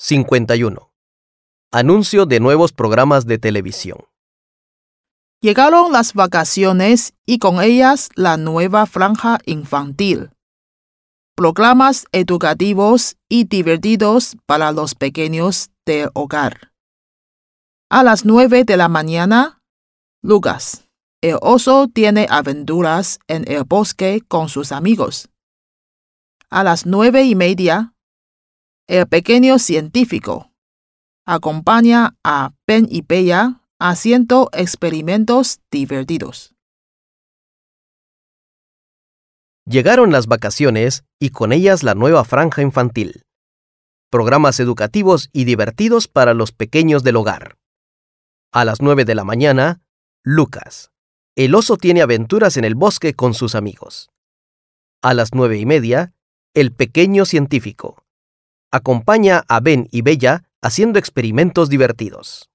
51. Anuncio de nuevos programas de televisión. Llegaron las vacaciones y con ellas la nueva franja infantil. Programas educativos y divertidos para los pequeños del hogar. A las nueve de la mañana, Lucas. El oso tiene aventuras en el bosque con sus amigos. A las nueve y media, el pequeño científico acompaña a Ben y Bella haciendo experimentos divertidos. Llegaron las vacaciones y con ellas la nueva franja infantil. Programas educativos y divertidos para los pequeños del hogar. A las 9 de la mañana, Lucas. El oso tiene aventuras en el bosque con sus amigos. A las nueve y media, el pequeño científico. Acompaña a Ben y Bella haciendo experimentos divertidos.